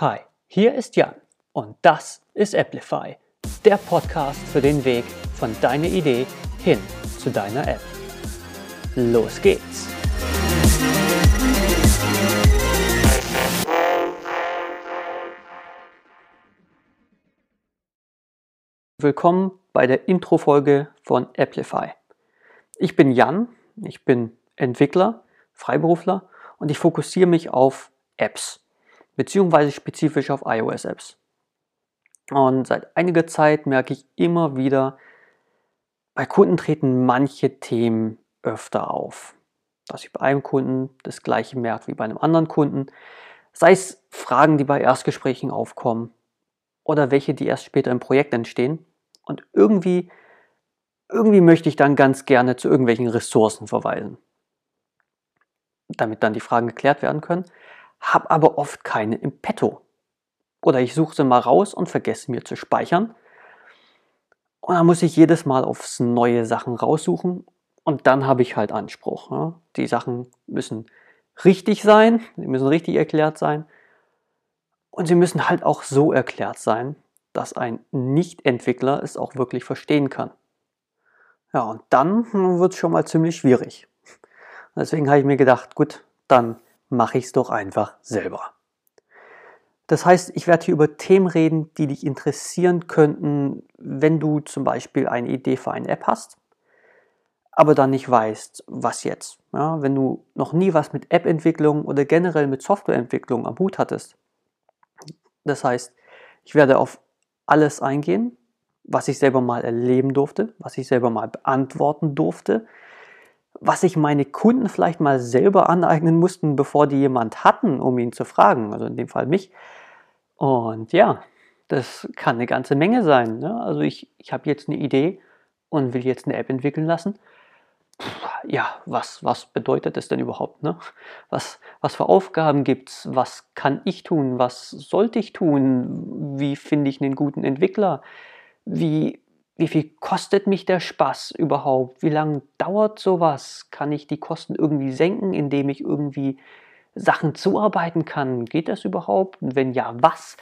Hi, hier ist Jan und das ist Applify, der Podcast für den Weg von deiner Idee hin zu deiner App. Los geht's! Willkommen bei der Intro-Folge von Applify. Ich bin Jan, ich bin Entwickler, Freiberufler und ich fokussiere mich auf Apps, beziehungsweise spezifisch auf iOS-Apps. Und seit einiger Zeit merke ich immer wieder, bei Kunden treten manche Themen öfter auf. Dass ich bei einem Kunden das gleiche merke wie bei einem anderen Kunden. Sei es Fragen, die bei Erstgesprächen aufkommen oder welche, die erst später im Projekt entstehen. Und irgendwie, irgendwie möchte ich dann ganz gerne zu irgendwelchen Ressourcen verweisen, damit dann die Fragen geklärt werden können, habe aber oft keine im Petto. Oder ich suche sie mal raus und vergesse mir zu speichern. Und dann muss ich jedes Mal aufs neue Sachen raussuchen und dann habe ich halt Anspruch. Ja. Die Sachen müssen richtig sein, sie müssen richtig erklärt sein und sie müssen halt auch so erklärt sein, dass ein Nicht-Entwickler es auch wirklich verstehen kann. Ja, und dann wird es schon mal ziemlich schwierig. Deswegen habe ich mir gedacht, gut, dann mache ich es doch einfach selber. Das heißt, ich werde hier über Themen reden, die dich interessieren könnten, wenn du zum Beispiel eine Idee für eine App hast, aber dann nicht weißt, was jetzt. Ja, wenn du noch nie was mit App-Entwicklung oder generell mit Softwareentwicklung am Hut hattest. Das heißt, ich werde auf alles eingehen, was ich selber mal erleben durfte, was ich selber mal beantworten durfte, was sich meine Kunden vielleicht mal selber aneignen mussten, bevor die jemand hatten, um ihn zu fragen, also in dem Fall mich. Und ja, das kann eine ganze Menge sein. Ne? Also ich, ich habe jetzt eine Idee und will jetzt eine App entwickeln lassen. Puh, ja, was, was bedeutet das denn überhaupt? Ne? Was, was für Aufgaben gibt es? Was kann ich tun? Was sollte ich tun? Wie finde ich einen guten Entwickler? Wie, wie viel kostet mich der Spaß überhaupt? Wie lange dauert sowas? Kann ich die Kosten irgendwie senken, indem ich irgendwie Sachen zuarbeiten kann? Geht das überhaupt? Und wenn ja, was?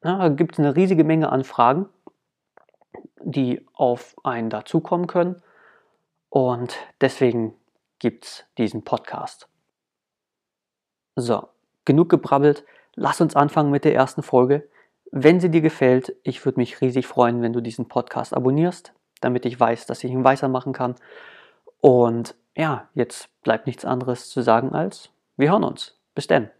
da gibt es eine riesige Menge an Fragen, die auf einen dazukommen können. Und deswegen gibt es diesen Podcast. So, genug gebrabbelt. Lass uns anfangen mit der ersten Folge. Wenn sie dir gefällt, ich würde mich riesig freuen, wenn du diesen Podcast abonnierst, damit ich weiß, dass ich ihn weitermachen kann. Und ja, jetzt bleibt nichts anderes zu sagen als wir hören uns. Bis denn.